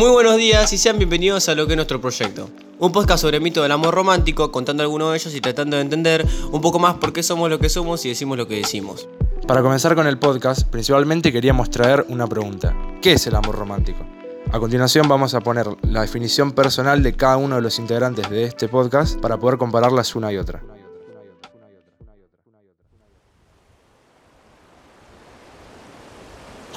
Muy buenos días y sean bienvenidos a lo que es nuestro proyecto. Un podcast sobre el mito del amor romántico, contando algunos de ellos y tratando de entender un poco más por qué somos lo que somos y decimos lo que decimos. Para comenzar con el podcast, principalmente queríamos traer una pregunta. ¿Qué es el amor romántico? A continuación vamos a poner la definición personal de cada uno de los integrantes de este podcast para poder compararlas una y otra.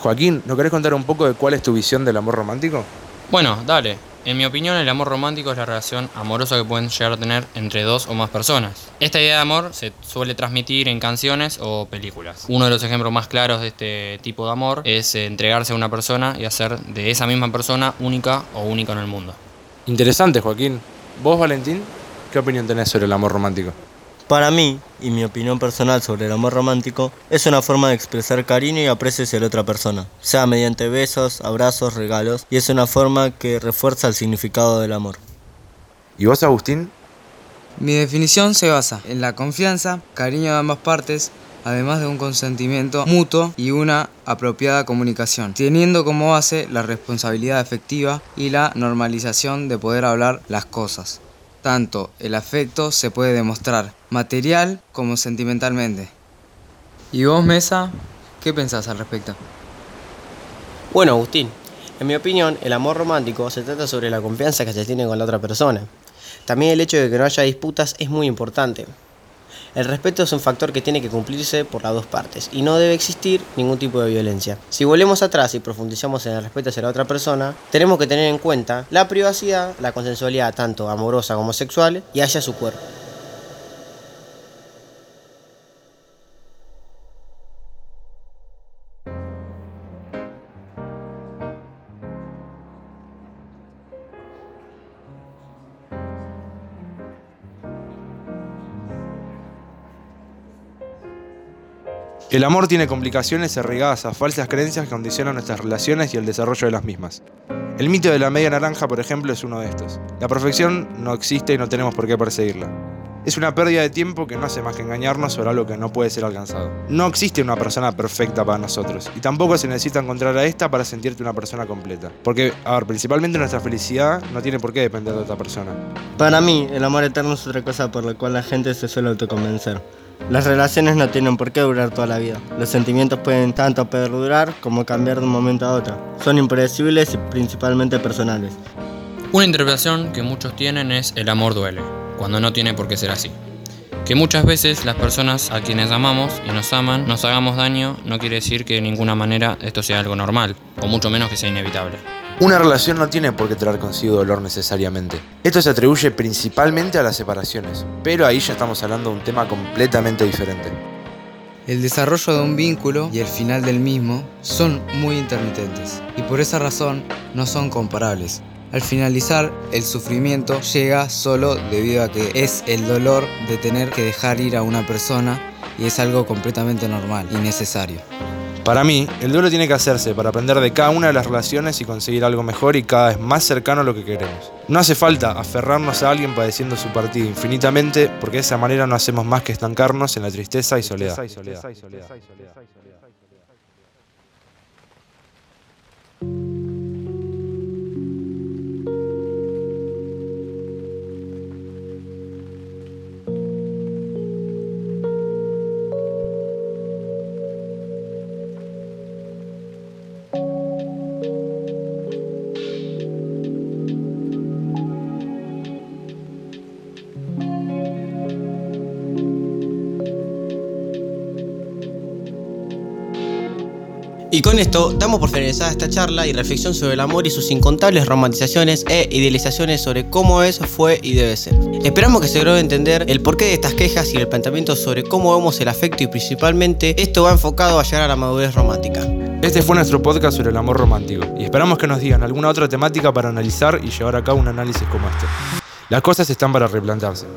Joaquín, ¿no querés contar un poco de cuál es tu visión del amor romántico? Bueno, dale. En mi opinión, el amor romántico es la relación amorosa que pueden llegar a tener entre dos o más personas. Esta idea de amor se suele transmitir en canciones o películas. Uno de los ejemplos más claros de este tipo de amor es entregarse a una persona y hacer de esa misma persona única o única en el mundo. Interesante, Joaquín. ¿Vos, Valentín? ¿Qué opinión tenés sobre el amor romántico? Para mí, y mi opinión personal sobre el amor romántico, es una forma de expresar cariño y aprecio hacia la otra persona, sea mediante besos, abrazos, regalos, y es una forma que refuerza el significado del amor. ¿Y vos, Agustín? Mi definición se basa en la confianza, cariño de ambas partes, además de un consentimiento mutuo y una apropiada comunicación, teniendo como base la responsabilidad efectiva y la normalización de poder hablar las cosas. Tanto el afecto se puede demostrar material como sentimentalmente. ¿Y vos, Mesa? ¿Qué pensás al respecto? Bueno, Agustín, en mi opinión, el amor romántico se trata sobre la confianza que se tiene con la otra persona. También el hecho de que no haya disputas es muy importante. El respeto es un factor que tiene que cumplirse por las dos partes y no debe existir ningún tipo de violencia. Si volvemos atrás y profundizamos en el respeto hacia la otra persona, tenemos que tener en cuenta la privacidad, la consensualidad tanto amorosa como sexual y hacia su cuerpo. El amor tiene complicaciones arraigadas a falsas creencias que condicionan nuestras relaciones y el desarrollo de las mismas. El mito de la media naranja, por ejemplo, es uno de estos. La perfección no existe y no tenemos por qué perseguirla. Es una pérdida de tiempo que no hace más que engañarnos sobre algo que no puede ser alcanzado. No existe una persona perfecta para nosotros y tampoco se necesita encontrar a esta para sentirte una persona completa. Porque, a ver, principalmente nuestra felicidad no tiene por qué depender de otra persona. Para mí, el amor eterno es otra cosa por la cual la gente se suele autoconvencer. Las relaciones no tienen por qué durar toda la vida. Los sentimientos pueden tanto perdurar como cambiar de un momento a otro. Son impredecibles y principalmente personales. Una interpretación que muchos tienen es el amor duele, cuando no tiene por qué ser así. Que muchas veces las personas a quienes amamos y nos aman nos hagamos daño no quiere decir que de ninguna manera esto sea algo normal, o mucho menos que sea inevitable. Una relación no tiene por qué traer consigo dolor necesariamente. Esto se atribuye principalmente a las separaciones, pero ahí ya estamos hablando de un tema completamente diferente. El desarrollo de un vínculo y el final del mismo son muy intermitentes y por esa razón no son comparables. Al finalizar, el sufrimiento llega solo debido a que es el dolor de tener que dejar ir a una persona y es algo completamente normal y necesario. Para mí, el duelo tiene que hacerse para aprender de cada una de las relaciones y conseguir algo mejor y cada vez más cercano a lo que queremos. No hace falta aferrarnos a alguien padeciendo su partido infinitamente, porque de esa manera no hacemos más que estancarnos en la tristeza y soledad. Y con esto damos por finalizada esta charla y reflexión sobre el amor y sus incontables romantizaciones e idealizaciones sobre cómo es, fue y debe ser. Esperamos que se logre entender el porqué de estas quejas y el planteamiento sobre cómo vemos el afecto y principalmente esto va enfocado a llegar a la madurez romántica. Este fue nuestro podcast sobre el amor romántico y esperamos que nos digan alguna otra temática para analizar y llevar a cabo un análisis como este. Las cosas están para replantarse.